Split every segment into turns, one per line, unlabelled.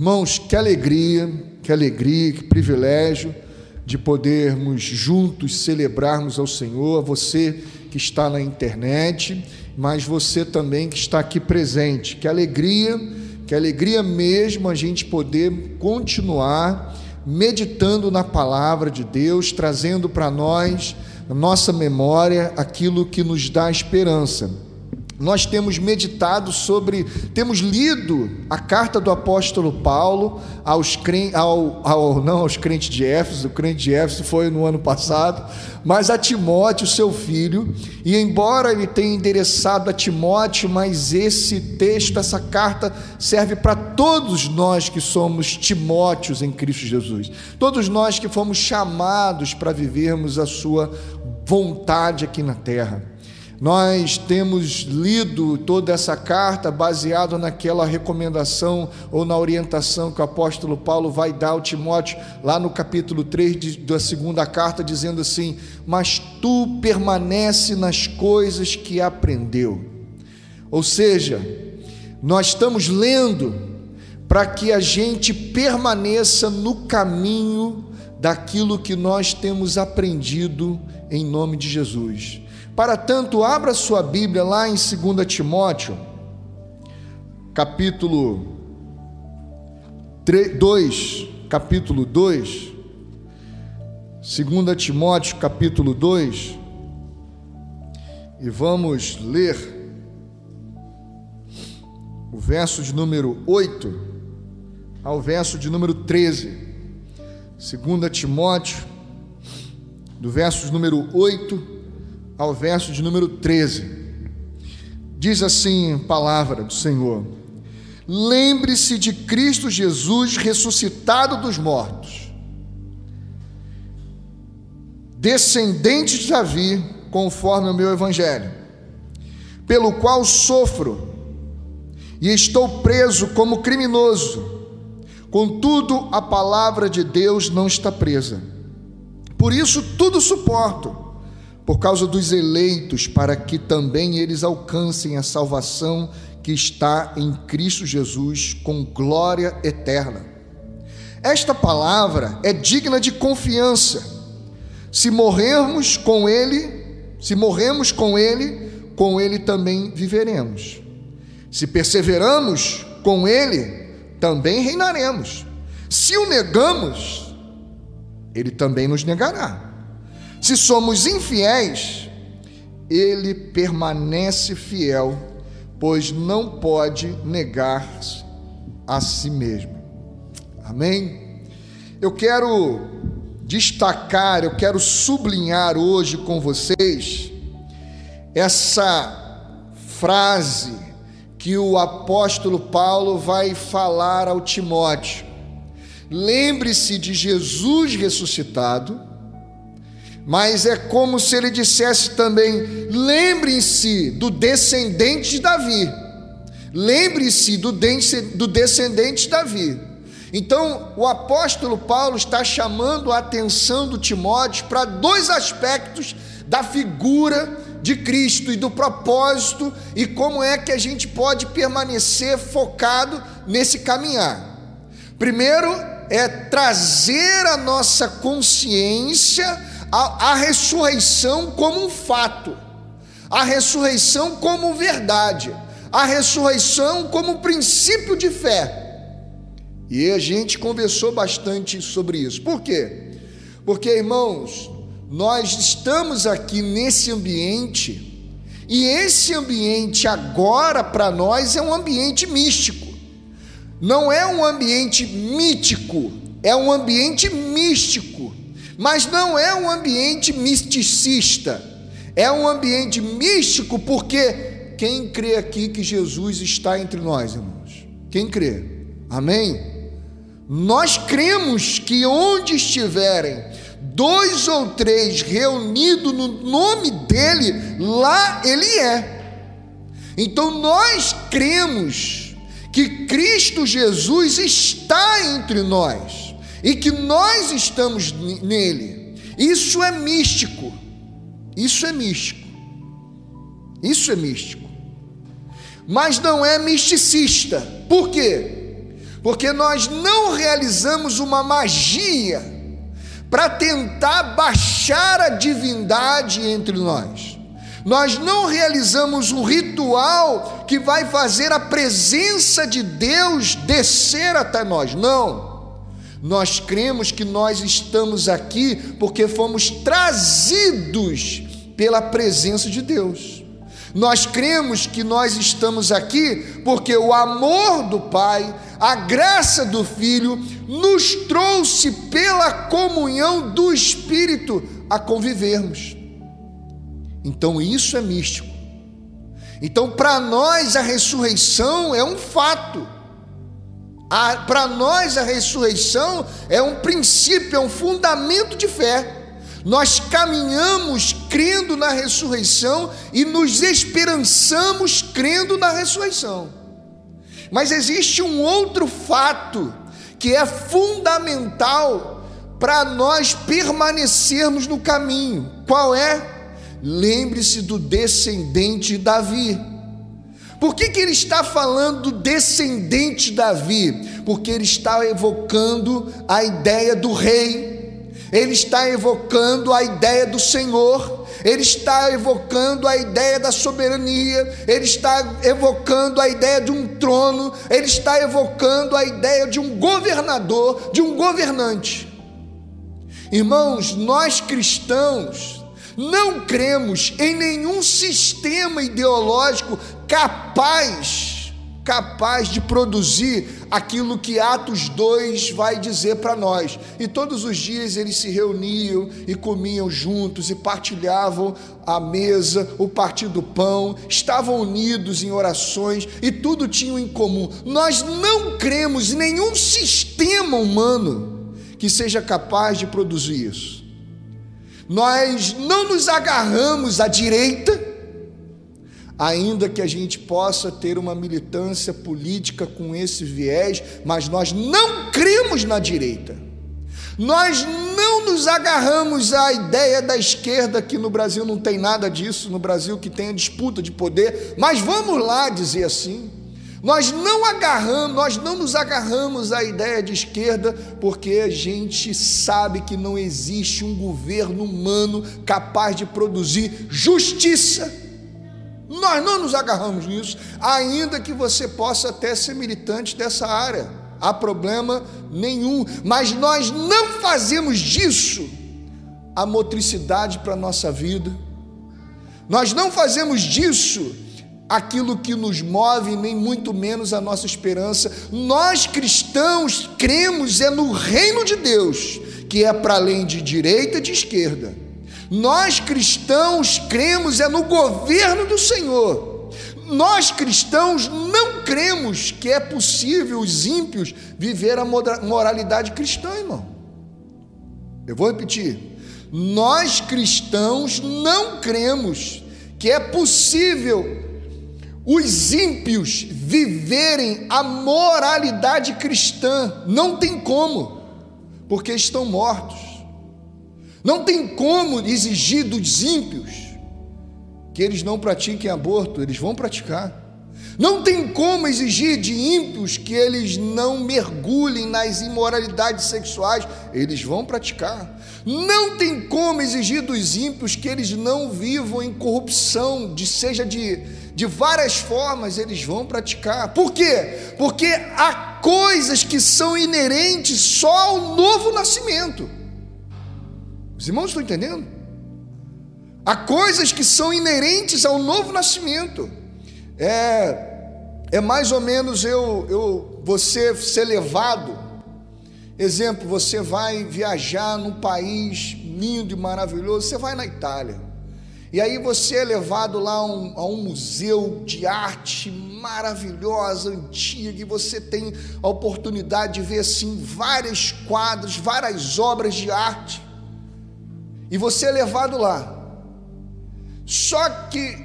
Irmãos, que alegria, que alegria, que privilégio de podermos juntos celebrarmos ao Senhor, você que está na internet, mas você também que está aqui presente. Que alegria, que alegria mesmo a gente poder continuar meditando na palavra de Deus, trazendo para nós, na nossa memória, aquilo que nos dá esperança nós temos meditado sobre, temos lido a carta do apóstolo Paulo aos crentes, ao, ao, não aos crentes de Éfeso, o crente de Éfeso foi no ano passado, mas a Timóteo, seu filho, e embora ele tenha endereçado a Timóteo, mas esse texto, essa carta serve para todos nós que somos Timóteos em Cristo Jesus, todos nós que fomos chamados para vivermos a sua vontade aqui na terra. Nós temos lido toda essa carta baseado naquela recomendação ou na orientação que o apóstolo Paulo vai dar ao Timóteo, lá no capítulo 3 da segunda carta, dizendo assim: Mas tu permanece nas coisas que aprendeu. Ou seja, nós estamos lendo para que a gente permaneça no caminho daquilo que nós temos aprendido em nome de Jesus. Para tanto, abra sua Bíblia lá em 2 Timóteo, capítulo 3, 2, capítulo 2, 2 Timóteo, capítulo 2, e vamos ler o verso de número 8 ao verso de número 13. 2 Timóteo, do verso número 8 ao verso de número 13. Diz assim palavra do Senhor: Lembre-se de Cristo Jesus ressuscitado dos mortos, descendente de Davi, conforme o meu evangelho, pelo qual sofro e estou preso como criminoso. Contudo, a palavra de Deus não está presa. Por isso tudo suporto por causa dos eleitos, para que também eles alcancem a salvação que está em Cristo Jesus com glória eterna. Esta palavra é digna de confiança. Se morrermos com Ele, se morremos com Ele, com Ele também viveremos. Se perseveramos com Ele, também reinaremos. Se o negamos, Ele também nos negará. Se somos infiéis, ele permanece fiel, pois não pode negar a si mesmo. Amém? Eu quero destacar, eu quero sublinhar hoje com vocês essa frase que o apóstolo Paulo vai falar ao Timóteo. Lembre-se de Jesus ressuscitado mas é como se ele dissesse também: lembrem-se do descendente de Davi, lembre-se do, do descendente de Davi. Então, o apóstolo Paulo está chamando a atenção do Timóteo para dois aspectos da figura de Cristo e do propósito e como é que a gente pode permanecer focado nesse caminhar. Primeiro é trazer a nossa consciência a, a ressurreição como um fato, a ressurreição como verdade, a ressurreição como princípio de fé. E a gente conversou bastante sobre isso. Por quê? Porque, irmãos, nós estamos aqui nesse ambiente, e esse ambiente agora para nós é um ambiente místico. Não é um ambiente mítico, é um ambiente místico. Mas não é um ambiente misticista, é um ambiente místico, porque quem crê aqui que Jesus está entre nós, irmãos? Quem crê? Amém? Nós cremos que onde estiverem dois ou três reunidos no nome dele, lá ele é. Então nós cremos que Cristo Jesus está entre nós e que nós estamos nele. Isso é místico. Isso é místico. Isso é místico. Mas não é misticista. Por quê? porque nós não realizamos uma magia para tentar baixar a divindade entre nós. Nós não realizamos um ritual que vai fazer a presença de Deus descer até nós. Não. Nós cremos que nós estamos aqui porque fomos trazidos pela presença de Deus. Nós cremos que nós estamos aqui porque o amor do Pai, a graça do Filho, nos trouxe pela comunhão do Espírito a convivermos. Então isso é místico. Então, para nós, a ressurreição é um fato. Para nós, a ressurreição é um princípio, é um fundamento de fé. Nós caminhamos crendo na ressurreição e nos esperançamos crendo na ressurreição. Mas existe um outro fato que é fundamental para nós permanecermos no caminho. Qual é? Lembre-se do descendente de Davi. Por que, que ele está falando do descendente de Davi? Porque ele está evocando a ideia do rei, ele está evocando a ideia do Senhor, ele está evocando a ideia da soberania, ele está evocando a ideia de um trono, ele está evocando a ideia de um governador, de um governante. Irmãos, nós cristãos, não cremos em nenhum sistema ideológico capaz capaz de produzir aquilo que Atos 2 vai dizer para nós. E todos os dias eles se reuniam e comiam juntos e partilhavam a mesa, o partir do pão, estavam unidos em orações e tudo tinham em comum. Nós não cremos em nenhum sistema humano que seja capaz de produzir isso. Nós não nos agarramos à direita, ainda que a gente possa ter uma militância política com esse viés, mas nós não cremos na direita. Nós não nos agarramos à ideia da esquerda, que no Brasil não tem nada disso, no Brasil que tem a disputa de poder, mas vamos lá dizer assim. Nós não agarramos, nós não nos agarramos à ideia de esquerda, porque a gente sabe que não existe um governo humano capaz de produzir justiça. Nós não nos agarramos nisso, ainda que você possa até ser militante dessa área. Há problema nenhum, mas nós não fazemos disso a motricidade para a nossa vida. Nós não fazemos disso aquilo que nos move, nem muito menos a nossa esperança. Nós cristãos cremos é no reino de Deus, que é para além de direita e de esquerda. Nós cristãos cremos é no governo do Senhor. Nós cristãos não cremos que é possível os ímpios viver a moralidade cristã, irmão. Eu vou repetir. Nós cristãos não cremos que é possível os ímpios viverem a moralidade cristã. Não tem como, porque estão mortos. Não tem como exigir dos ímpios que eles não pratiquem aborto, eles vão praticar. Não tem como exigir de ímpios que eles não mergulhem nas imoralidades sexuais, eles vão praticar. Não tem como exigir dos ímpios que eles não vivam em corrupção, de, seja de de várias formas eles vão praticar. Por quê? Porque há coisas que são inerentes só ao novo nascimento. Os irmãos estão entendendo? Há coisas que são inerentes ao novo nascimento. É, é mais ou menos eu, eu você ser levado. Exemplo, você vai viajar num país lindo e maravilhoso, você vai na Itália. E aí você é levado lá a um, a um, museu de arte maravilhosa, antiga, e você tem a oportunidade de ver assim vários quadros, várias obras de arte. E você é levado lá. Só que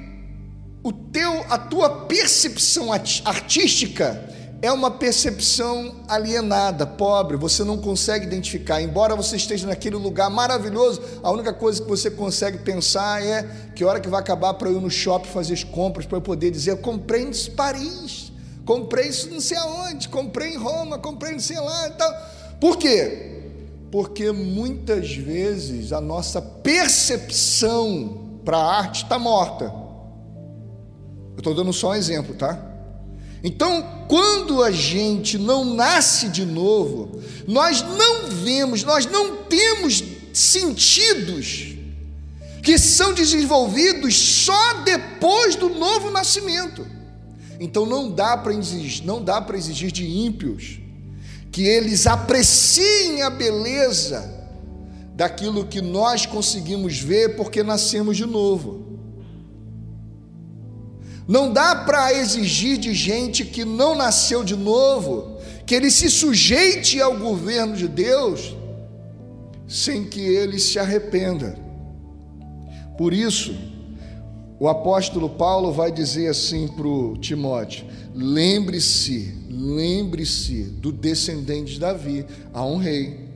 o teu, a tua percepção artística é uma percepção alienada, pobre, você não consegue identificar. Embora você esteja naquele lugar maravilhoso, a única coisa que você consegue pensar é que hora que vai acabar para eu ir no shopping fazer as compras, para eu poder dizer, eu comprei em Paris, Comprei isso não sei aonde, comprei em Roma, comprei não sei lá e tal. Por quê? Porque muitas vezes a nossa percepção para a arte está morta. Eu estou dando só um exemplo, tá? Então, quando a gente não nasce de novo, nós não vemos, nós não temos sentidos que são desenvolvidos só depois do novo nascimento. Então não dá para exigir, não dá para exigir de ímpios que eles apreciem a beleza daquilo que nós conseguimos ver porque nascemos de novo. Não dá para exigir de gente que não nasceu de novo que ele se sujeite ao governo de Deus sem que ele se arrependa. Por isso, o apóstolo Paulo vai dizer assim para Timóteo: lembre-se, lembre-se do descendente de Davi, há um rei,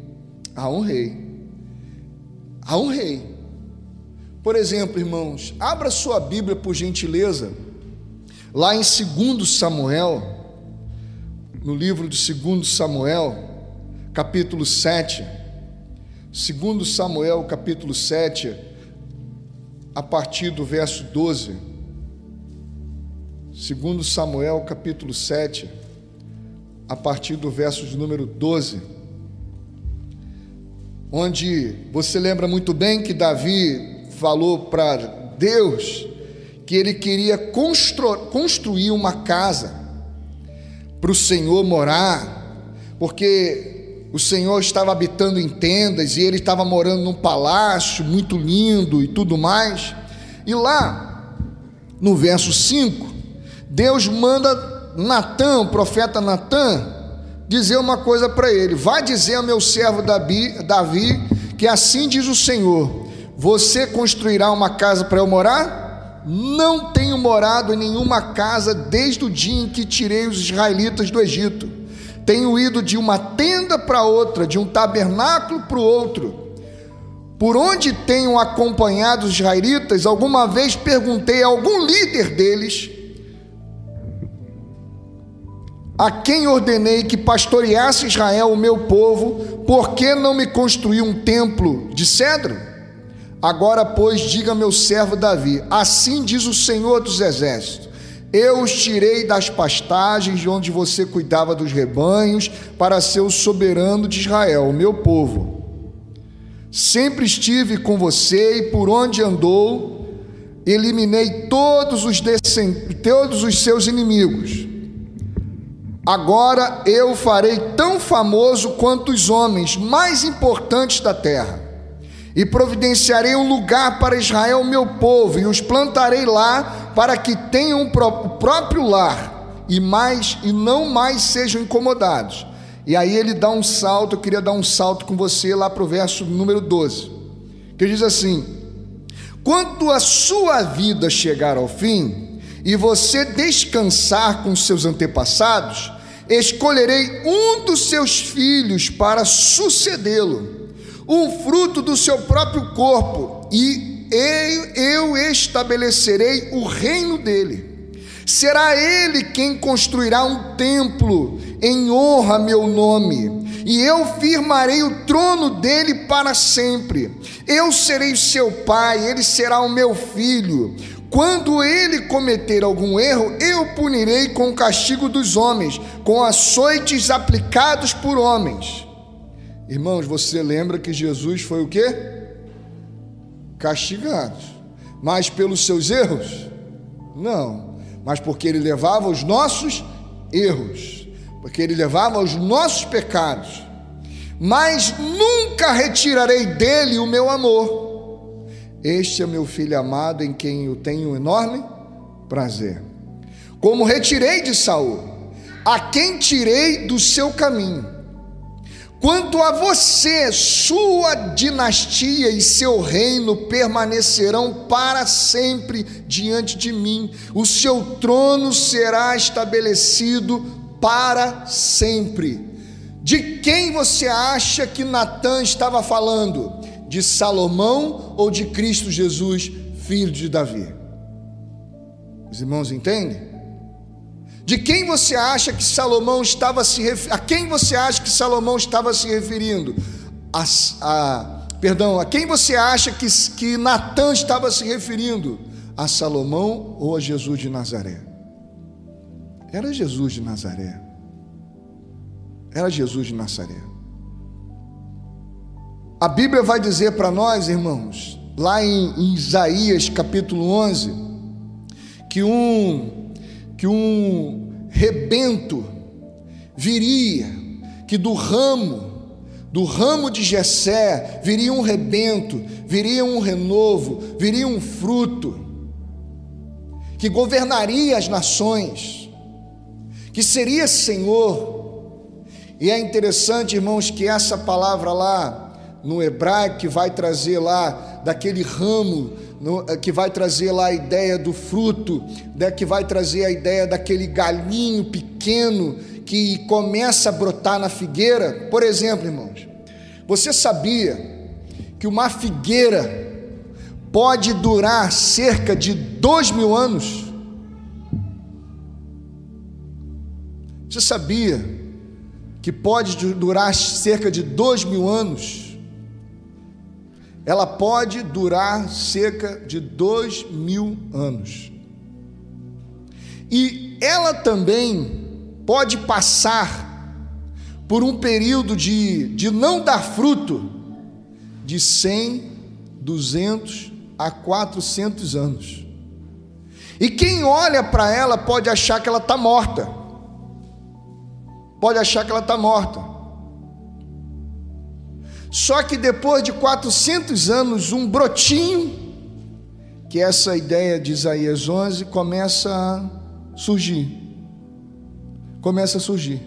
há um rei, há um rei. Por exemplo, irmãos, abra sua Bíblia por gentileza, lá em 2 Samuel, no livro de 2 Samuel, capítulo 7. 2 Samuel, capítulo 7, a partir do verso 12. Segundo Samuel, capítulo 7, a partir do verso de número 12. Onde você lembra muito bem que Davi falou para Deus que ele queria constru construir uma casa para o Senhor morar, porque o Senhor estava habitando em tendas e ele estava morando num palácio muito lindo e tudo mais. E lá, no verso 5, Deus manda Natã, o profeta Natã, dizer uma coisa para ele: Vai dizer ao meu servo Davi, Davi que assim diz o Senhor: Você construirá uma casa para eu morar? Não tenho morado em nenhuma casa desde o dia em que tirei os israelitas do Egito tenho ido de uma tenda para outra, de um tabernáculo para o outro. Por onde tenho acompanhado os israelitas, alguma vez perguntei a algum líder deles, a quem ordenei que pastoreasse Israel, o meu povo, por que não me construiu um templo de cedro? Agora, pois, diga meu servo Davi: Assim diz o Senhor dos Exércitos eu os tirei das pastagens de onde você cuidava dos rebanhos, para ser o soberano de Israel, o meu povo. Sempre estive com você e por onde andou, eliminei todos os, todos os seus inimigos. Agora eu farei tão famoso quanto os homens mais importantes da terra e providenciarei um lugar para Israel, meu povo, e os plantarei lá para que tenham o próprio lar e mais e não mais sejam incomodados. E aí ele dá um salto, eu queria dar um salto com você lá para o verso número 12, que diz assim: Quando a sua vida chegar ao fim e você descansar com seus antepassados, escolherei um dos seus filhos para sucedê-lo um fruto do seu próprio corpo, e eu estabelecerei o reino dele. Será ele quem construirá um templo em honra a meu nome, e eu firmarei o trono dele para sempre. Eu serei seu pai, ele será o meu filho. Quando ele cometer algum erro, eu punirei com o castigo dos homens, com açoites aplicados por homens. Irmãos, você lembra que Jesus foi o quê? Castigado. Mas pelos seus erros? Não. Mas porque ele levava os nossos erros. Porque ele levava os nossos pecados. Mas nunca retirarei dele o meu amor. Este é meu filho amado em quem eu tenho enorme prazer. Como retirei de Saul, a quem tirei do seu caminho Quanto a você, sua dinastia e seu reino permanecerão para sempre diante de mim, o seu trono será estabelecido para sempre. De quem você acha que Natan estava falando? De Salomão ou de Cristo Jesus, filho de Davi? Os irmãos entendem? De quem você acha que Salomão estava se referindo? A quem você acha que Salomão estava se referindo? A, a, perdão, a quem você acha que, que Natan estava se referindo? A Salomão ou a Jesus de Nazaré? Era Jesus de Nazaré. Era Jesus de Nazaré. A Bíblia vai dizer para nós, irmãos, lá em, em Isaías capítulo 11, que um que um rebento viria, que do ramo, do ramo de Jessé, viria um rebento, viria um renovo, viria um fruto, que governaria as nações, que seria Senhor. E é interessante, irmãos, que essa palavra lá no hebraico que vai trazer lá daquele ramo no, eh, que vai trazer lá a ideia do fruto, né, que vai trazer a ideia daquele galinho pequeno que começa a brotar na figueira. Por exemplo, irmãos, você sabia que uma figueira pode durar cerca de dois mil anos? Você sabia que pode durar cerca de dois mil anos? Ela pode durar cerca de dois mil anos. E ela também pode passar por um período de, de não dar fruto de 100, 200 a 400 anos. E quem olha para ela pode achar que ela está morta. Pode achar que ela está morta. Só que depois de 400 anos, um brotinho, que é essa ideia de Isaías 11, começa a surgir. Começa a surgir.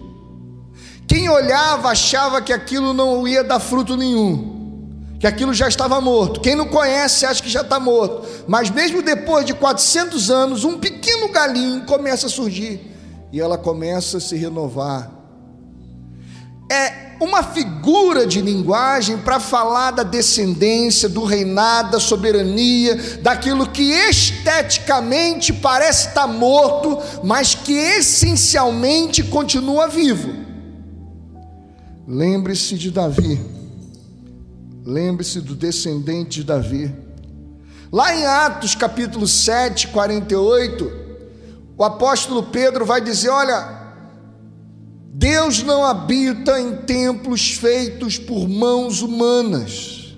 Quem olhava achava que aquilo não ia dar fruto nenhum, que aquilo já estava morto. Quem não conhece acha que já está morto. Mas mesmo depois de 400 anos, um pequeno galinho começa a surgir e ela começa a se renovar. É uma figura de linguagem para falar da descendência, do reinado, da soberania, daquilo que esteticamente parece estar morto, mas que essencialmente continua vivo. Lembre-se de Davi, lembre-se do descendente de Davi. Lá em Atos capítulo 7, 48, o apóstolo Pedro vai dizer: Olha, Deus não habita em templos feitos por mãos humanas,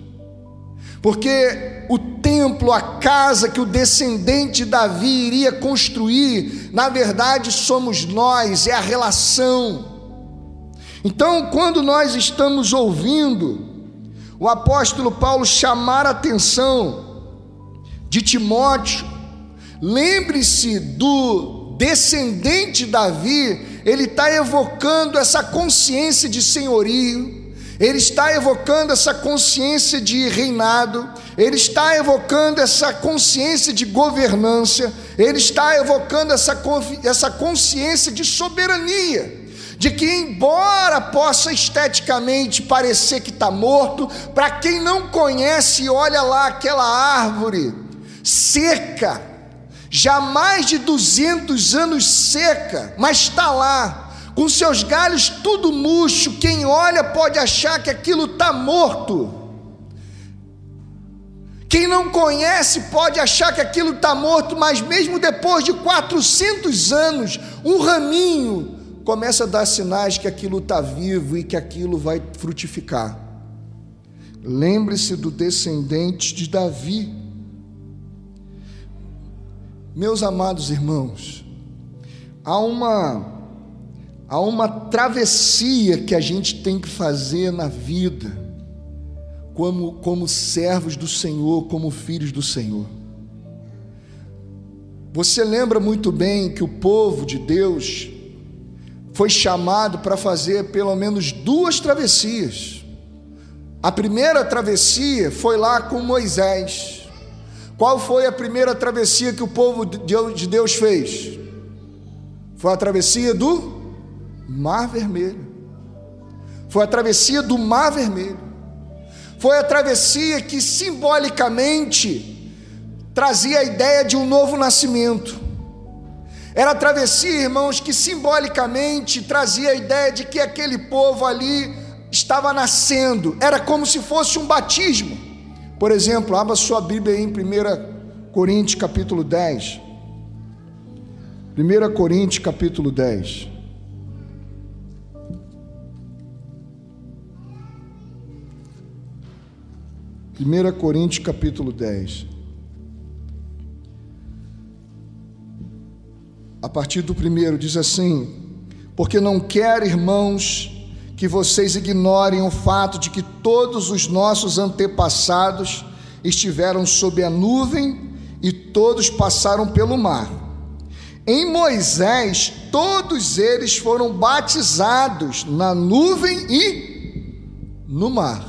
porque o templo, a casa que o descendente Davi iria construir, na verdade somos nós, é a relação. Então, quando nós estamos ouvindo o apóstolo Paulo chamar a atenção de Timóteo, lembre-se do descendente Davi ele está evocando essa consciência de senhorio, ele está evocando essa consciência de reinado, ele está evocando essa consciência de governância, ele está evocando essa, essa consciência de soberania. De que, embora possa esteticamente parecer que está morto, para quem não conhece, olha lá aquela árvore seca, já mais de 200 anos seca, mas está lá, com seus galhos tudo murcho. Quem olha pode achar que aquilo está morto. Quem não conhece pode achar que aquilo está morto, mas mesmo depois de 400 anos, um raminho começa a dar sinais que aquilo está vivo e que aquilo vai frutificar. Lembre-se do descendente de Davi meus amados irmãos, há uma há uma travessia que a gente tem que fazer na vida como como servos do Senhor, como filhos do Senhor. Você lembra muito bem que o povo de Deus foi chamado para fazer pelo menos duas travessias. A primeira travessia foi lá com Moisés. Qual foi a primeira travessia que o povo de Deus fez? Foi a travessia do Mar Vermelho. Foi a travessia do Mar Vermelho. Foi a travessia que simbolicamente trazia a ideia de um novo nascimento. Era a travessia, irmãos, que simbolicamente trazia a ideia de que aquele povo ali estava nascendo, era como se fosse um batismo. Por exemplo, abra sua Bíblia em 1 Coríntios capítulo 10. 1 Coríntios capítulo 10. Primeira Coríntios capítulo 10. A partir do primeiro diz assim: Porque não quero, irmãos, que vocês ignorem o fato de que todos os nossos antepassados estiveram sob a nuvem e todos passaram pelo mar. Em Moisés, todos eles foram batizados na nuvem e no mar.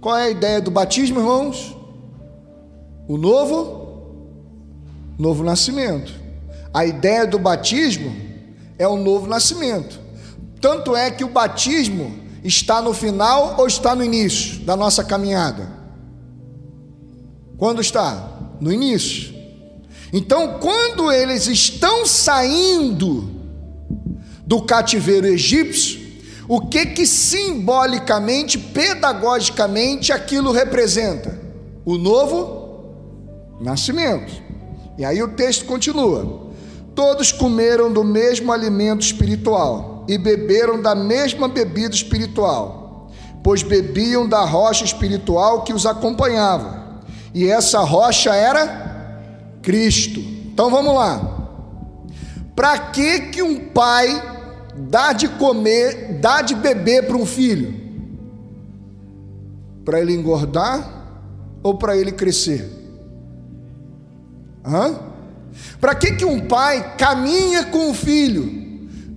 Qual é a ideia do batismo, irmãos? O novo, novo nascimento. A ideia do batismo é o novo nascimento. Tanto é que o batismo está no final ou está no início da nossa caminhada? Quando está? No início. Então, quando eles estão saindo do cativeiro egípcio, o que que simbolicamente, pedagogicamente aquilo representa? O novo nascimento. E aí o texto continua. Todos comeram do mesmo alimento espiritual e beberam da mesma bebida espiritual, pois bebiam da rocha espiritual que os acompanhava, e essa rocha era Cristo. Então vamos lá. Para que que um pai dá de comer, dá de beber para um filho? Para ele engordar ou para ele crescer? Hã? Para que, que um pai caminha com o filho?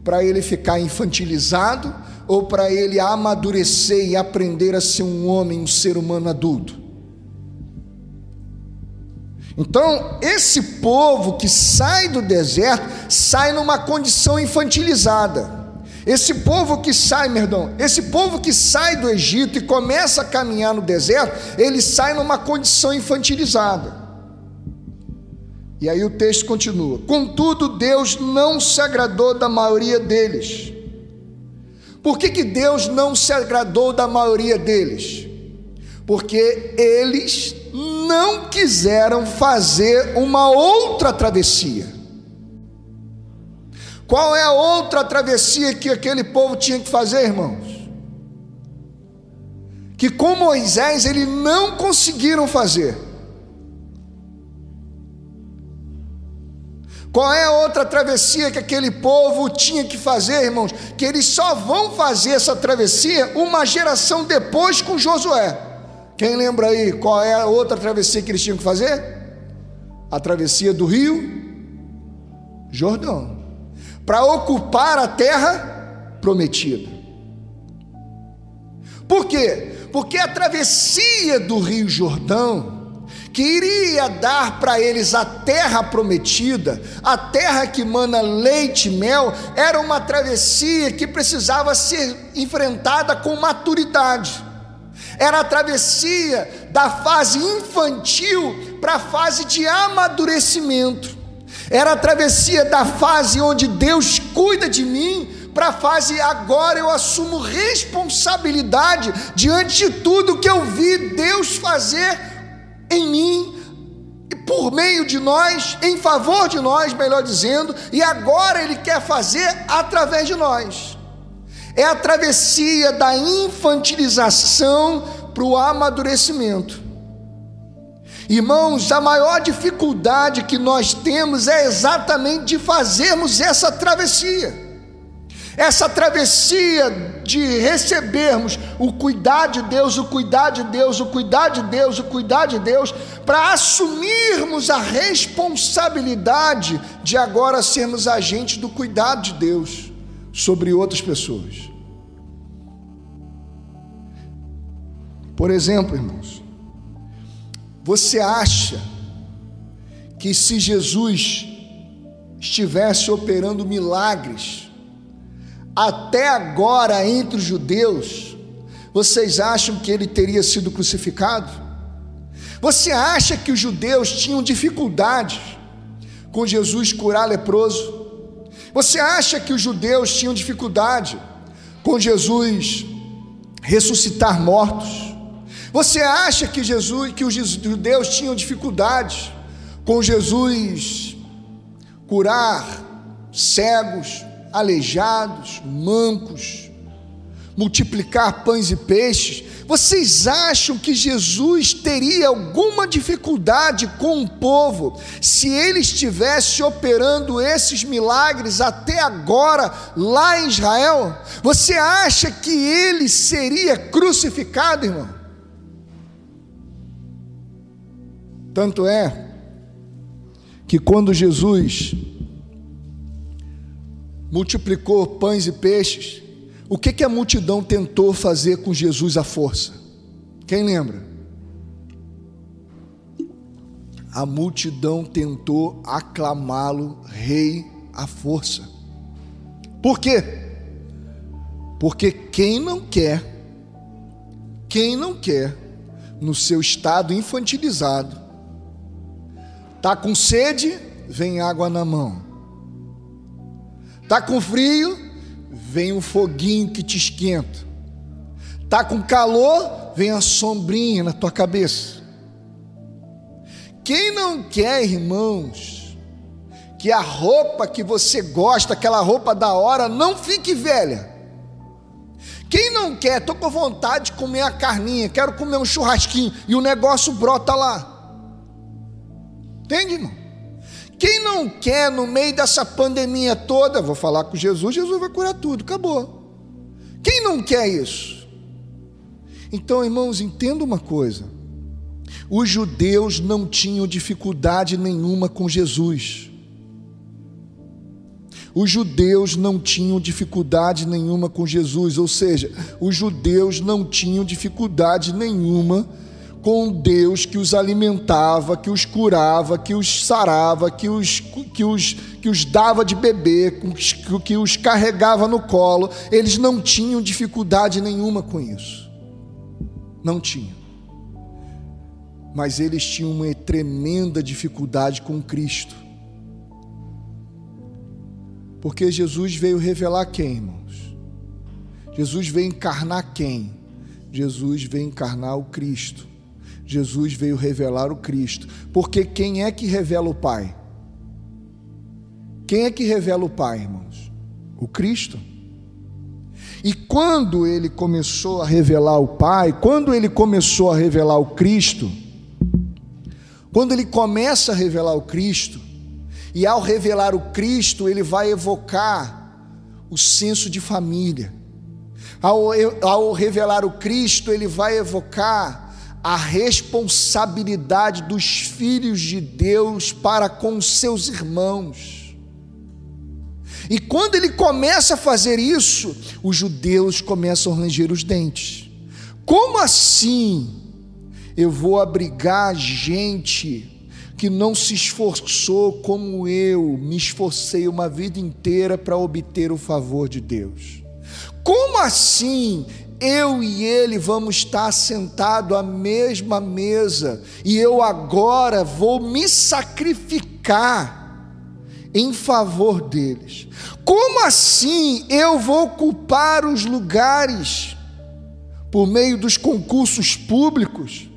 Para ele ficar infantilizado ou para ele amadurecer e aprender a ser um homem, um ser humano adulto? Então, esse povo que sai do deserto sai numa condição infantilizada. Esse povo que sai, perdão, esse povo que sai do Egito e começa a caminhar no deserto, ele sai numa condição infantilizada. E aí o texto continua: Contudo, Deus não se agradou da maioria deles. Por que, que Deus não se agradou da maioria deles? Porque eles não quiseram fazer uma outra travessia. Qual é a outra travessia que aquele povo tinha que fazer, irmãos? Que com Moisés eles não conseguiram fazer Qual é a outra travessia que aquele povo tinha que fazer, irmãos? Que eles só vão fazer essa travessia uma geração depois com Josué. Quem lembra aí qual é a outra travessia que eles tinham que fazer? A travessia do rio Jordão para ocupar a terra prometida. Por quê? Porque a travessia do rio Jordão que iria dar para eles a terra prometida, a terra que mana leite e mel, era uma travessia que precisava ser enfrentada com maturidade. Era a travessia da fase infantil para a fase de amadurecimento. Era a travessia da fase onde Deus cuida de mim para a fase agora eu assumo responsabilidade diante de tudo que eu vi Deus fazer em mim, por meio de nós, em favor de nós, melhor dizendo, e agora Ele quer fazer através de nós. É a travessia da infantilização para o amadurecimento. Irmãos, a maior dificuldade que nós temos é exatamente de fazermos essa travessia essa travessia de recebermos o cuidar de Deus, o cuidar de Deus, o cuidar de Deus, o cuidar de Deus, para assumirmos a responsabilidade de agora sermos agentes do cuidado de Deus sobre outras pessoas. Por exemplo, irmãos, você acha que se Jesus estivesse operando milagres, até agora entre os judeus, vocês acham que ele teria sido crucificado? Você acha que os judeus tinham dificuldade com Jesus curar leproso? Você acha que os judeus tinham dificuldade com Jesus ressuscitar mortos? Você acha que Jesus, que os judeus tinham dificuldades com Jesus curar cegos, aleijados, mancos, multiplicar pães e peixes? Vocês acham que Jesus teria alguma dificuldade com o povo se ele estivesse operando esses milagres até agora lá em Israel? Você acha que ele seria crucificado, irmão? Tanto é que quando Jesus multiplicou pães e peixes, o que, que a multidão tentou fazer com Jesus à força? Quem lembra? A multidão tentou aclamá-lo rei à força. Por quê? Porque quem não quer, quem não quer, no seu estado infantilizado, tá com sede, vem água na mão. Tá com frio, vem um foguinho que te esquenta. Tá com calor, vem a sombrinha na tua cabeça. Quem não quer, irmãos, que a roupa que você gosta, aquela roupa da hora, não fique velha? Quem não quer, estou com vontade de comer a carninha, quero comer um churrasquinho e o negócio brota lá. Entende, irmão? Quem não quer, no meio dessa pandemia toda, vou falar com Jesus, Jesus vai curar tudo, acabou. Quem não quer isso? Então, irmãos, entenda uma coisa: os judeus não tinham dificuldade nenhuma com Jesus. Os judeus não tinham dificuldade nenhuma com Jesus, ou seja, os judeus não tinham dificuldade nenhuma com Deus que os alimentava, que os curava, que os sarava, que os, que os, que os dava de beber, que os carregava no colo. Eles não tinham dificuldade nenhuma com isso. Não tinham. Mas eles tinham uma tremenda dificuldade com Cristo. Porque Jesus veio revelar quem, irmãos? Jesus veio encarnar quem? Jesus veio encarnar o Cristo. Jesus veio revelar o Cristo. Porque quem é que revela o Pai? Quem é que revela o Pai, irmãos? O Cristo. E quando ele começou a revelar o Pai, quando ele começou a revelar o Cristo, quando ele começa a revelar o Cristo, e ao revelar o Cristo, ele vai evocar o senso de família. Ao, ao revelar o Cristo, ele vai evocar a responsabilidade dos filhos de Deus para com seus irmãos. E quando ele começa a fazer isso, os judeus começam a ranger os dentes. Como assim eu vou abrigar gente que não se esforçou como eu me esforcei uma vida inteira para obter o favor de Deus? Como assim eu e ele vamos estar sentados à mesma mesa, e eu agora vou me sacrificar em favor deles. Como assim eu vou ocupar os lugares por meio dos concursos públicos?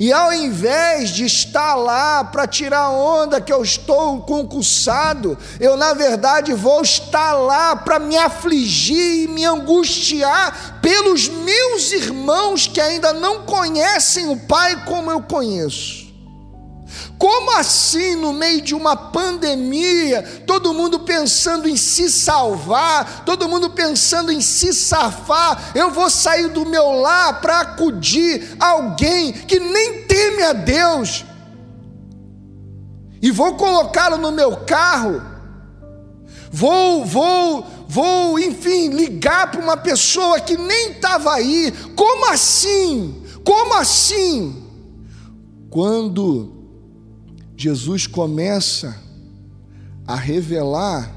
E ao invés de estar lá para tirar onda que eu estou concursado, eu na verdade vou estar lá para me afligir e me angustiar pelos meus irmãos que ainda não conhecem o Pai como eu conheço. Como assim, no meio de uma pandemia, todo mundo pensando em se salvar, todo mundo pensando em se safar, eu vou sair do meu lar para acudir alguém que nem a Deus, e vou colocá-lo no meu carro, vou, vou, vou, enfim, ligar para uma pessoa que nem estava aí. Como assim? Como assim? Quando Jesus começa a revelar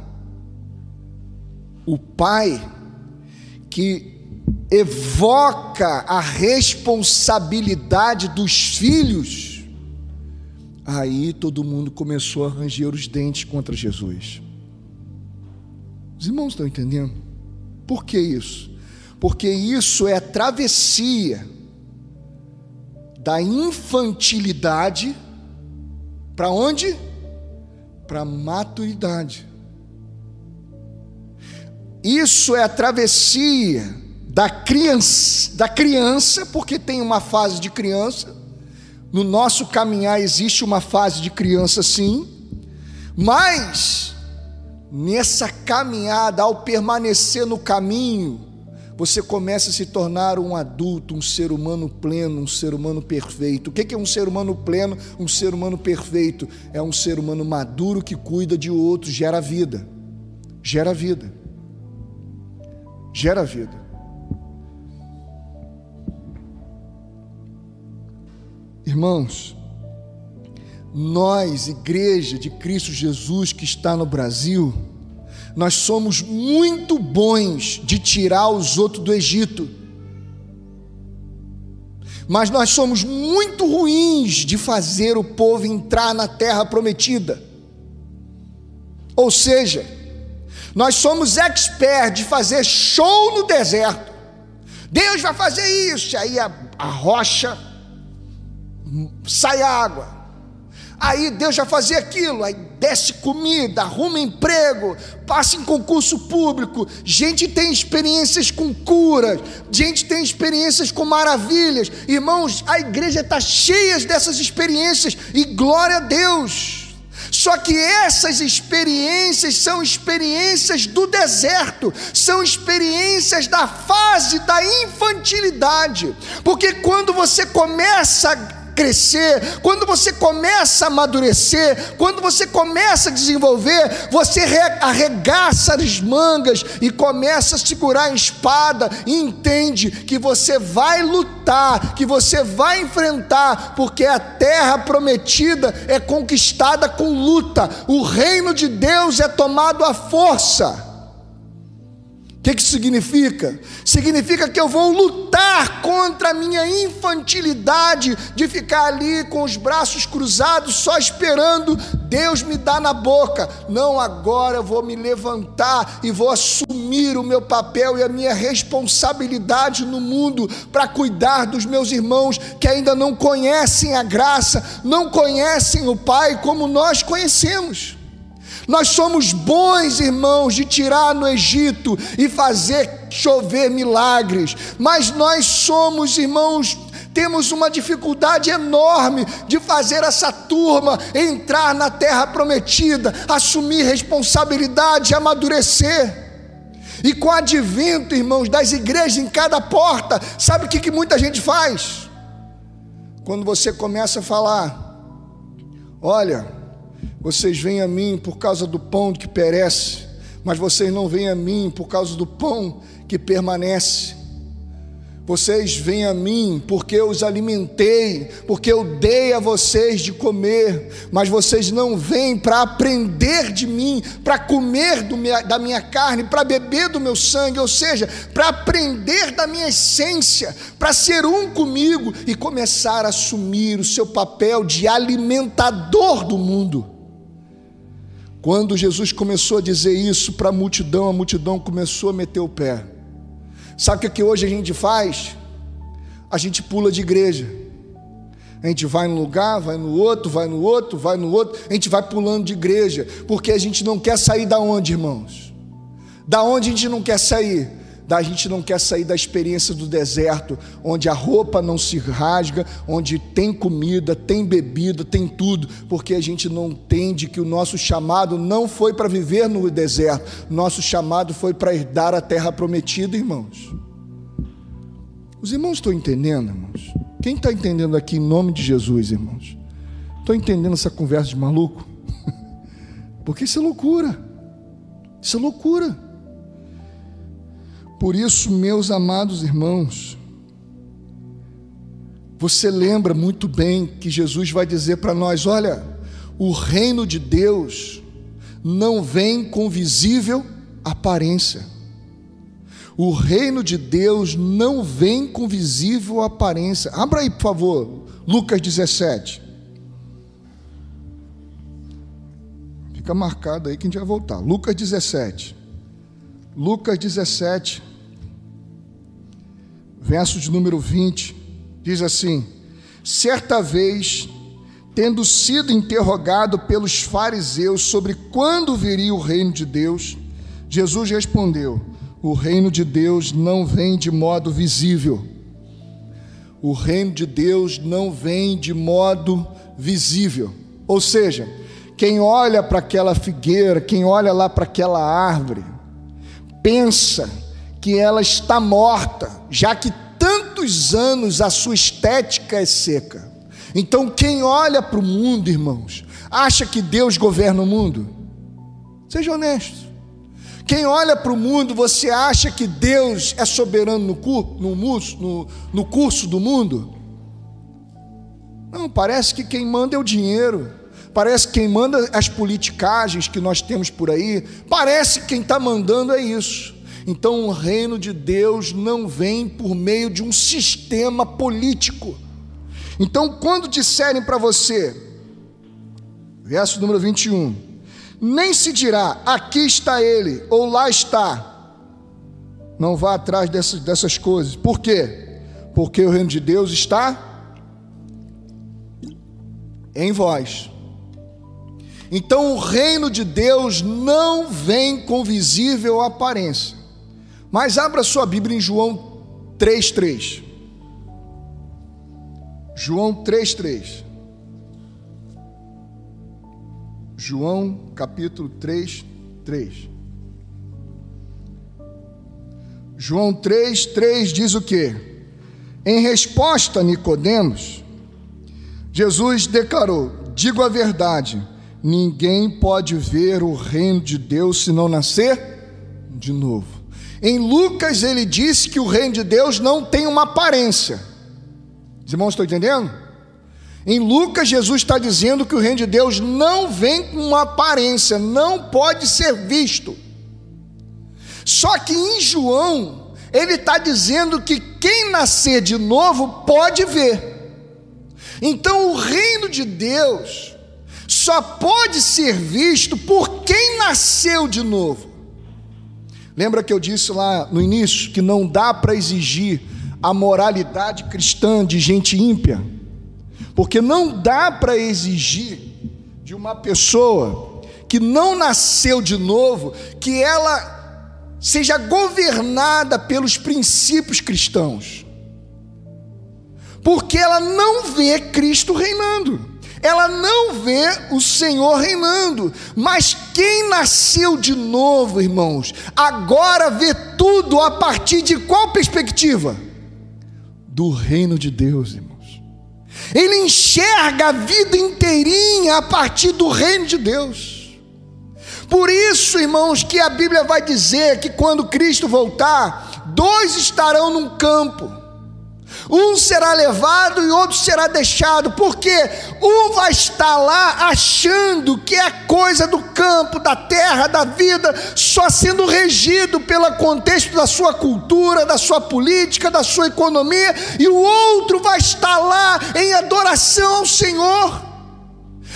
o Pai que evoca a responsabilidade dos filhos, Aí todo mundo começou a ranger os dentes contra Jesus. Os irmãos estão entendendo? Por que isso? Porque isso é a travessia da infantilidade para onde? Para a maturidade. Isso é a travessia da criança, da criança, porque tem uma fase de criança. No nosso caminhar existe uma fase de criança sim, mas nessa caminhada, ao permanecer no caminho, você começa a se tornar um adulto, um ser humano pleno, um ser humano perfeito. O que é um ser humano pleno, um ser humano perfeito? É um ser humano maduro que cuida de outros, gera vida. Gera vida. Gera vida. Irmãos, nós, igreja de Cristo Jesus que está no Brasil, nós somos muito bons de tirar os outros do Egito, mas nós somos muito ruins de fazer o povo entrar na terra prometida. Ou seja, nós somos expert de fazer show no deserto. Deus vai fazer isso, aí a, a rocha sai água. Aí Deus já fazia aquilo, aí desce comida, arruma emprego, passa em concurso público. Gente tem experiências com curas, gente tem experiências com maravilhas. Irmãos, a igreja está cheia dessas experiências e glória a Deus. Só que essas experiências são experiências do deserto, são experiências da fase da infantilidade, porque quando você começa crescer, quando você começa a amadurecer, quando você começa a desenvolver, você arregaça as mangas e começa a segurar a espada e entende que você vai lutar, que você vai enfrentar, porque a terra prometida é conquistada com luta, o reino de Deus é tomado à força. O que, que significa? Significa que eu vou lutar contra a minha infantilidade de ficar ali com os braços cruzados, só esperando Deus me dar na boca. Não, agora eu vou me levantar e vou assumir o meu papel e a minha responsabilidade no mundo para cuidar dos meus irmãos que ainda não conhecem a graça, não conhecem o Pai como nós conhecemos. Nós somos bons, irmãos, de tirar no Egito e fazer chover milagres, mas nós somos, irmãos, temos uma dificuldade enorme de fazer essa turma entrar na terra prometida, assumir responsabilidade, amadurecer. E com o advento, irmãos, das igrejas em cada porta, sabe o que, que muita gente faz? Quando você começa a falar, olha, vocês vêm a mim por causa do pão que perece, mas vocês não vêm a mim por causa do pão que permanece. Vocês vêm a mim porque eu os alimentei, porque eu dei a vocês de comer, mas vocês não vêm para aprender de mim, para comer minha, da minha carne, para beber do meu sangue, ou seja, para aprender da minha essência, para ser um comigo e começar a assumir o seu papel de alimentador do mundo. Quando Jesus começou a dizer isso para a multidão, a multidão começou a meter o pé. Sabe o que, é que hoje a gente faz? A gente pula de igreja. A gente vai num lugar, vai no outro, vai no outro, vai no outro. A gente vai pulando de igreja, porque a gente não quer sair da onde, irmãos? Da onde a gente não quer sair? A gente não quer sair da experiência do deserto, onde a roupa não se rasga, onde tem comida, tem bebida, tem tudo, porque a gente não entende que o nosso chamado não foi para viver no deserto, nosso chamado foi para herdar a terra prometida, irmãos. Os irmãos estão entendendo, irmãos? Quem está entendendo aqui em nome de Jesus, irmãos? Estão entendendo essa conversa de maluco? Porque isso é loucura. Isso é loucura. Por isso, meus amados irmãos, você lembra muito bem que Jesus vai dizer para nós: olha, o reino de Deus não vem com visível aparência. O reino de Deus não vem com visível aparência. Abra aí, por favor, Lucas 17. Fica marcado aí que a gente vai voltar. Lucas 17. Lucas 17, verso de número 20, diz assim: Certa vez, tendo sido interrogado pelos fariseus sobre quando viria o reino de Deus, Jesus respondeu: O reino de Deus não vem de modo visível. O reino de Deus não vem de modo visível. Ou seja, quem olha para aquela figueira, quem olha lá para aquela árvore, pensa que ela está morta, já que tantos anos a sua estética é seca. Então, quem olha para o mundo, irmãos, acha que Deus governa o mundo? Seja honesto. Quem olha para o mundo, você acha que Deus é soberano no, cur, no, no, no curso do mundo? Não, parece que quem manda é o dinheiro. Parece que quem manda as politicagens que nós temos por aí. Parece que quem está mandando é isso. Então, o reino de Deus não vem por meio de um sistema político. Então, quando disserem para você, verso número 21, nem se dirá, aqui está ele, ou lá está. Não vá atrás dessas, dessas coisas. Por quê? Porque o reino de Deus está em vós. Então, o reino de Deus não vem com visível aparência. Mas abra sua Bíblia em João 3,3. João 3,3. João capítulo 3, 3. João 3, 3 diz o que? Em resposta a Nicodemos, Jesus declarou: Digo a verdade, ninguém pode ver o reino de Deus se não nascer de novo. Em Lucas ele disse que o reino de Deus não tem uma aparência. Os irmãos estão entendendo? Em Lucas, Jesus está dizendo que o reino de Deus não vem com uma aparência, não pode ser visto. Só que em João, ele está dizendo que quem nascer de novo pode ver. Então, o reino de Deus só pode ser visto por quem nasceu de novo. Lembra que eu disse lá no início que não dá para exigir a moralidade cristã de gente ímpia? Porque não dá para exigir de uma pessoa que não nasceu de novo que ela seja governada pelos princípios cristãos. Porque ela não vê Cristo reinando ela não vê o Senhor reinando. Mas quem nasceu de novo, irmãos, agora vê tudo a partir de qual perspectiva? Do reino de Deus, irmãos. Ele enxerga a vida inteirinha a partir do reino de Deus. Por isso, irmãos, que a Bíblia vai dizer que quando Cristo voltar, dois estarão num campo um será levado e outro será deixado, porque um vai estar lá achando que é coisa do campo, da terra, da vida, só sendo regido pelo contexto da sua cultura, da sua política, da sua economia, e o outro vai estar lá em adoração ao Senhor.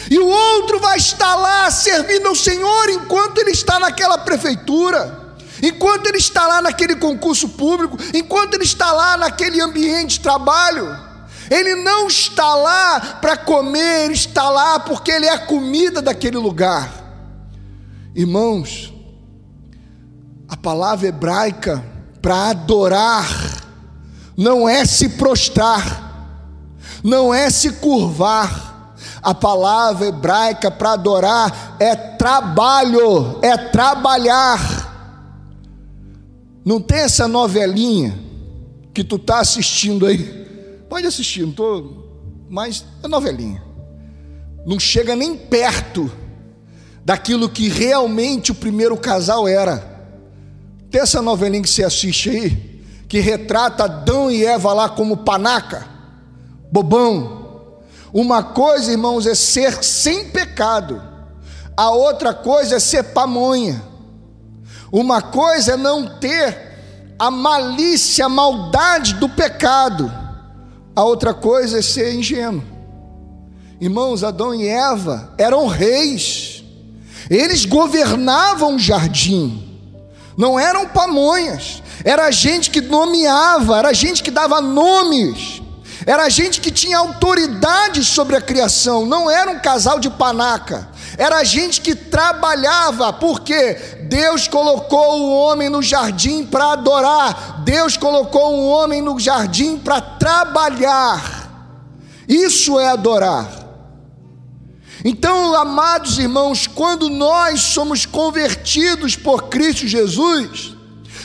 E o outro vai estar lá servindo ao Senhor enquanto ele está naquela prefeitura enquanto ele está lá naquele concurso público, enquanto ele está lá naquele ambiente de trabalho, ele não está lá para comer, ele está lá porque ele é a comida daquele lugar. Irmãos, a palavra hebraica para adorar não é se prostrar, não é se curvar. A palavra hebraica para adorar é trabalho, é trabalhar. Não tem essa novelinha que tu está assistindo aí. Pode assistir, não tô, mas é novelinha. Não chega nem perto daquilo que realmente o primeiro casal era. Tem essa novelinha que você assiste aí, que retrata Adão e Eva lá como panaca, bobão. Uma coisa, irmãos, é ser sem pecado. A outra coisa é ser pamonha. Uma coisa é não ter a malícia, a maldade do pecado. A outra coisa é ser ingênuo. Irmãos, Adão e Eva eram reis. Eles governavam o jardim. Não eram pamonhas, era gente que nomeava, era gente que dava nomes. Era gente que tinha autoridade sobre a criação, não era um casal de panaca. Era gente que trabalhava, porque Deus colocou o homem no jardim para adorar, Deus colocou o homem no jardim para trabalhar. Isso é adorar. Então, amados irmãos, quando nós somos convertidos por Cristo Jesus,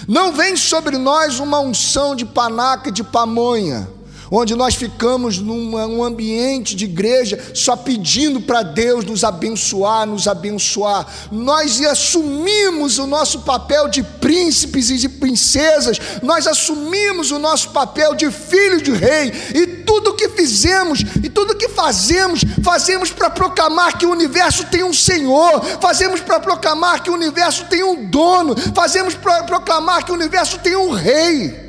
não vem sobre nós uma unção de panaca de pamonha onde nós ficamos num ambiente de igreja só pedindo para Deus nos abençoar, nos abençoar. Nós assumimos o nosso papel de príncipes e de princesas, nós assumimos o nosso papel de filho de rei, e tudo que fizemos e tudo que fazemos, fazemos para proclamar que o universo tem um Senhor, fazemos para proclamar que o universo tem um dono, fazemos para proclamar que o universo tem um rei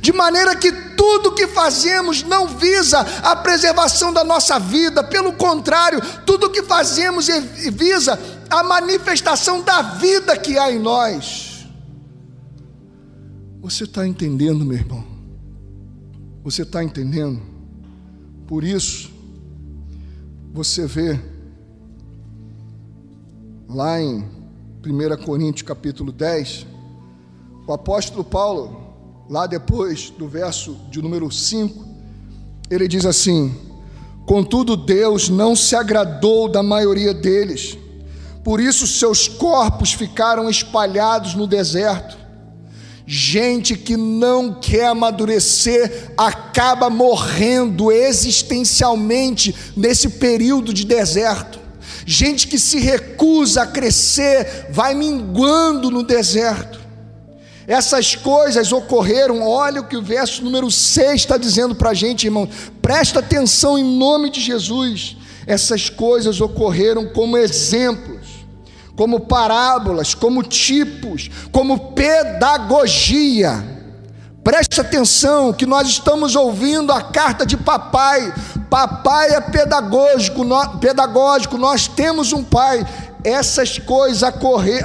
de maneira que tudo que fazemos não visa a preservação da nossa vida, pelo contrário, tudo que fazemos visa a manifestação da vida que há em nós. Você está entendendo, meu irmão? Você está entendendo? Por isso, você vê lá em 1 Coríntios capítulo 10, o apóstolo Paulo lá depois do verso de número 5, ele diz assim: Contudo, Deus não se agradou da maioria deles, por isso seus corpos ficaram espalhados no deserto. Gente que não quer amadurecer acaba morrendo existencialmente nesse período de deserto. Gente que se recusa a crescer vai minguando no deserto. Essas coisas ocorreram, olha o que o verso número 6 está dizendo para a gente, irmão. Presta atenção em nome de Jesus. Essas coisas ocorreram como exemplos, como parábolas, como tipos, como pedagogia. Preste atenção que nós estamos ouvindo a carta de papai. Papai é pedagógico, pedagógico, nós temos um pai essas coisas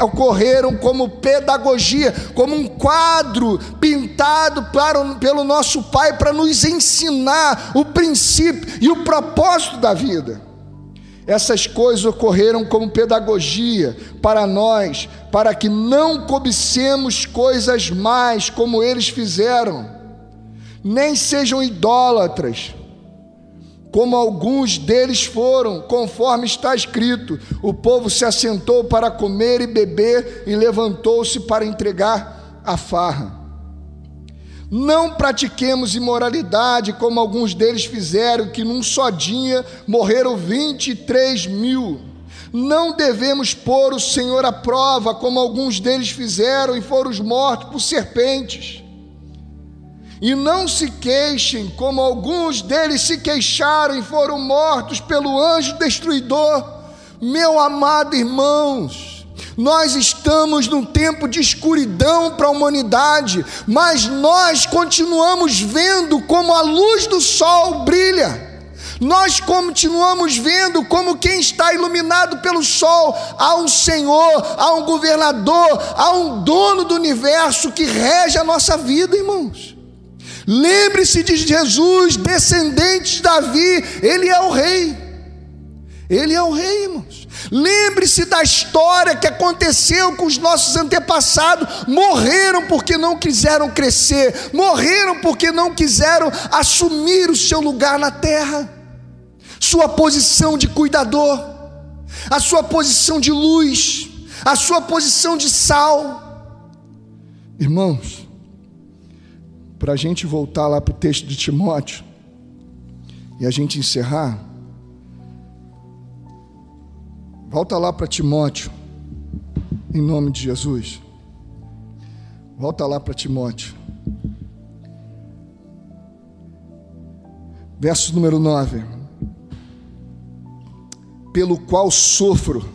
ocorreram como pedagogia, como um quadro pintado para, pelo nosso Pai para nos ensinar o princípio e o propósito da vida. Essas coisas ocorreram como pedagogia para nós, para que não cobicemos coisas mais como eles fizeram, nem sejam idólatras como alguns deles foram, conforme está escrito: o povo se assentou para comer e beber e levantou-se para entregar a farra. Não pratiquemos imoralidade como alguns deles fizeram, que num só dia morreram 23 mil. Não devemos pôr o Senhor à prova, como alguns deles fizeram e foram mortos por serpentes. E não se queixem, como alguns deles se queixaram e foram mortos pelo anjo destruidor. Meu amado irmãos, nós estamos num tempo de escuridão para a humanidade, mas nós continuamos vendo como a luz do sol brilha. Nós continuamos vendo como quem está iluminado pelo sol, há um Senhor, há um governador, há um dono do universo que rege a nossa vida, irmãos. Lembre-se de Jesus, descendente de Davi, ele é o rei. Ele é o rei, irmãos. Lembre-se da história que aconteceu com os nossos antepassados. Morreram porque não quiseram crescer, morreram porque não quiseram assumir o seu lugar na terra, sua posição de cuidador, a sua posição de luz, a sua posição de sal. Irmãos, para a gente voltar lá para o texto de Timóteo e a gente encerrar, volta lá para Timóteo, em nome de Jesus. Volta lá para Timóteo. Verso número 9: Pelo qual sofro,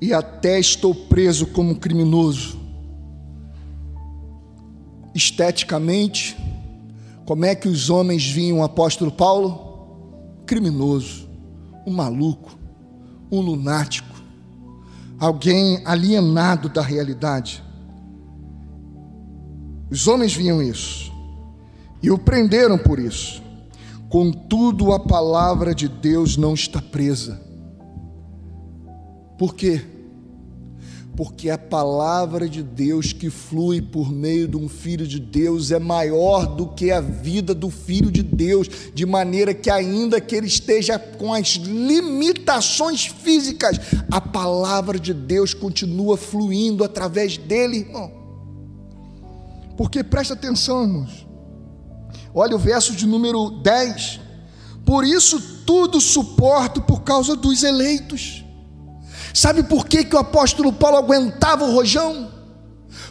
e até estou preso como criminoso esteticamente, como é que os homens viam o apóstolo Paulo? Criminoso, um maluco, um lunático. alguém alienado da realidade. Os homens viam isso e o prenderam por isso. Contudo, a palavra de Deus não está presa. Por quê? Porque a palavra de Deus que flui por meio de um filho de Deus é maior do que a vida do filho de Deus, de maneira que, ainda que ele esteja com as limitações físicas, a palavra de Deus continua fluindo através dele, irmão. Porque presta atenção, irmãos. Olha o verso de número 10. Por isso tudo suporto por causa dos eleitos Sabe por que, que o apóstolo Paulo aguentava o rojão?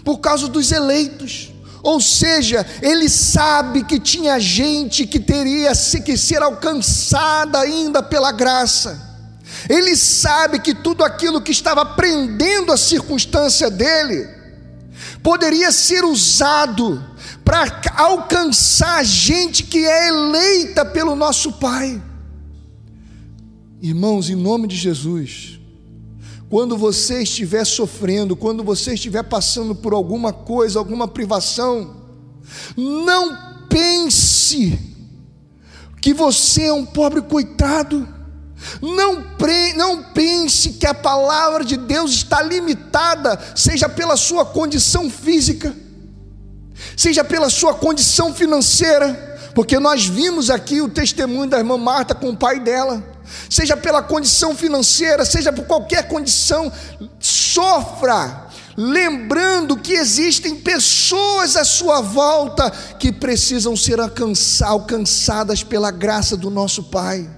Por causa dos eleitos. Ou seja, ele sabe que tinha gente que teria que ser alcançada ainda pela graça. Ele sabe que tudo aquilo que estava prendendo a circunstância dele poderia ser usado para alcançar a gente que é eleita pelo nosso Pai. Irmãos, em nome de Jesus, quando você estiver sofrendo, quando você estiver passando por alguma coisa, alguma privação, não pense que você é um pobre coitado. Não, pre, não pense que a palavra de Deus está limitada, seja pela sua condição física, seja pela sua condição financeira, porque nós vimos aqui o testemunho da irmã Marta com o pai dela seja pela condição financeira, seja por qualquer condição, sofra, lembrando que existem pessoas à sua volta que precisam ser alcançadas pela graça do nosso Pai.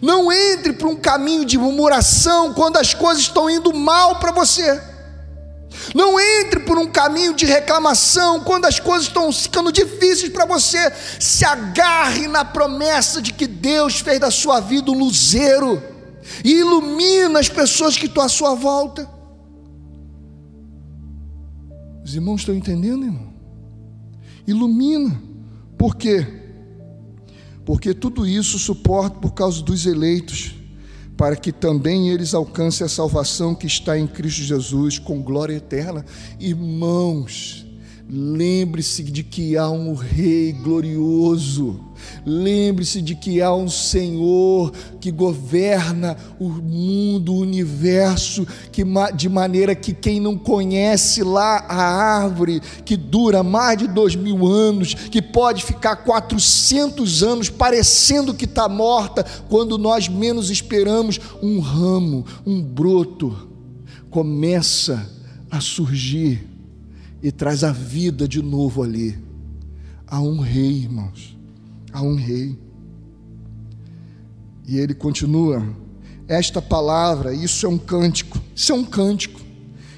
Não entre por um caminho de murmuração quando as coisas estão indo mal para você. Não entre por um caminho de reclamação quando as coisas estão ficando difíceis para você. Se agarre na promessa de que Deus fez da sua vida um luzeiro e ilumina as pessoas que estão à sua volta. Os irmãos estão entendendo, irmão? Ilumina. Por quê? Porque tudo isso suporta por causa dos eleitos para que também eles alcancem a salvação que está em Cristo Jesus com glória eterna. Irmãos, lembre-se de que há um Rei glorioso. Lembre-se de que há um Senhor que governa o mundo, o universo, que, de maneira que quem não conhece lá a árvore que dura mais de dois mil anos, que pode ficar 400 anos parecendo que está morta, quando nós menos esperamos, um ramo, um broto, começa a surgir e traz a vida de novo ali. Há um rei, irmãos a um rei. E ele continua: esta palavra, isso é um cântico, isso é um cântico.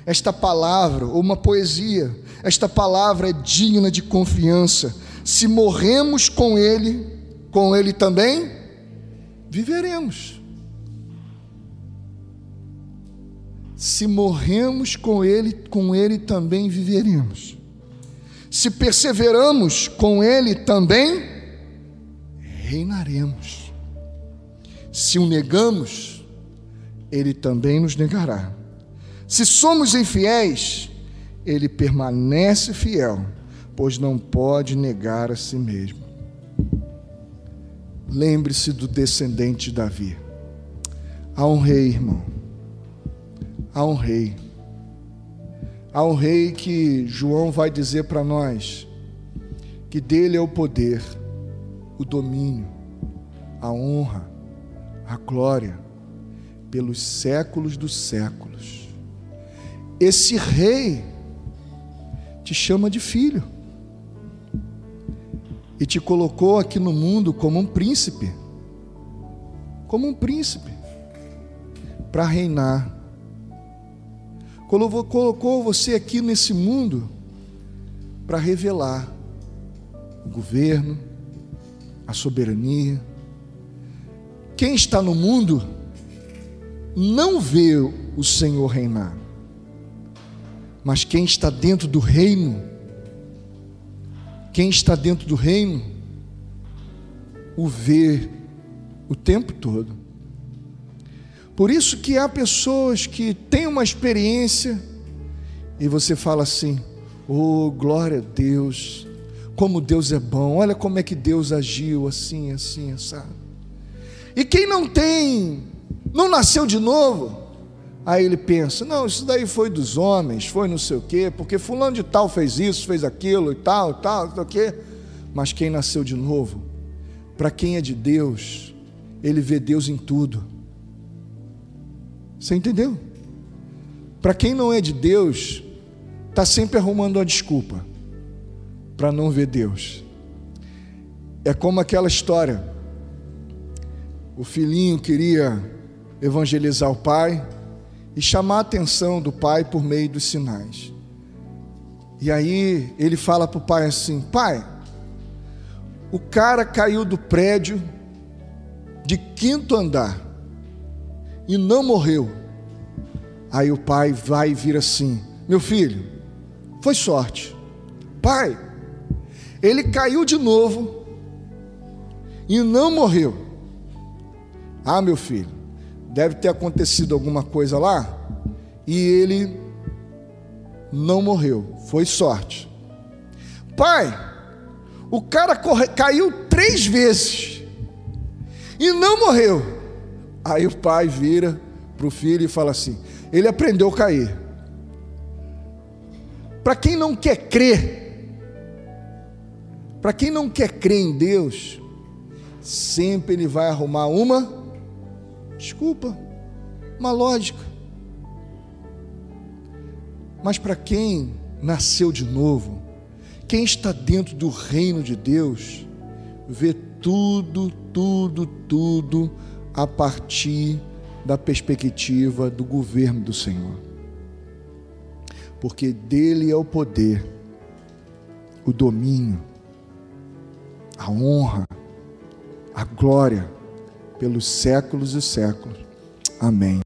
Esta palavra, ou uma poesia, esta palavra é digna de confiança. Se morremos com ele, com ele também viveremos. Se morremos com ele, com ele também viveremos. Se perseveramos com ele também reinaremos. Se o negamos, ele também nos negará. Se somos infiéis, ele permanece fiel, pois não pode negar a si mesmo. Lembre-se do descendente de Davi. Há um rei, irmão. Há um rei. Há um rei que João vai dizer para nós que dele é o poder o domínio, a honra, a glória pelos séculos dos séculos. Esse rei te chama de filho e te colocou aqui no mundo como um príncipe, como um príncipe, para reinar. Colocou você aqui nesse mundo para revelar o governo, a soberania. Quem está no mundo não vê o Senhor reinar, mas quem está dentro do reino, quem está dentro do reino, o vê o tempo todo. Por isso que há pessoas que têm uma experiência e você fala assim: "Oh, glória a Deus! Como Deus é bom! Olha como é que Deus agiu assim, assim, sabe?" E quem não tem, não nasceu de novo, aí ele pensa: "Não, isso daí foi dos homens, foi não sei o quê, porque fulano de tal fez isso, fez aquilo e tal, e tal, não sei o quê." Mas quem nasceu de novo, para quem é de Deus, ele vê Deus em tudo. Você entendeu? Para quem não é de Deus, está sempre arrumando uma desculpa para não ver Deus. É como aquela história. O filhinho queria evangelizar o pai e chamar a atenção do pai por meio dos sinais. E aí ele fala para o pai assim: Pai, o cara caiu do prédio de quinto andar e não morreu. Aí o pai vai vira assim: Meu filho, foi sorte. Pai, ele caiu de novo e não morreu. Ah, meu filho, deve ter acontecido alguma coisa lá e ele não morreu. Foi sorte. Pai, o cara corre, caiu três vezes e não morreu. Aí o pai vira para o filho e fala assim: ele aprendeu a cair. Para quem não quer crer, para quem não quer crer em Deus, sempre ele vai arrumar uma desculpa, uma lógica. Mas para quem nasceu de novo, quem está dentro do reino de Deus, vê tudo, tudo, tudo a partir da perspectiva do governo do Senhor. Porque dele é o poder, o domínio, a honra, a glória pelos séculos e séculos. Amém.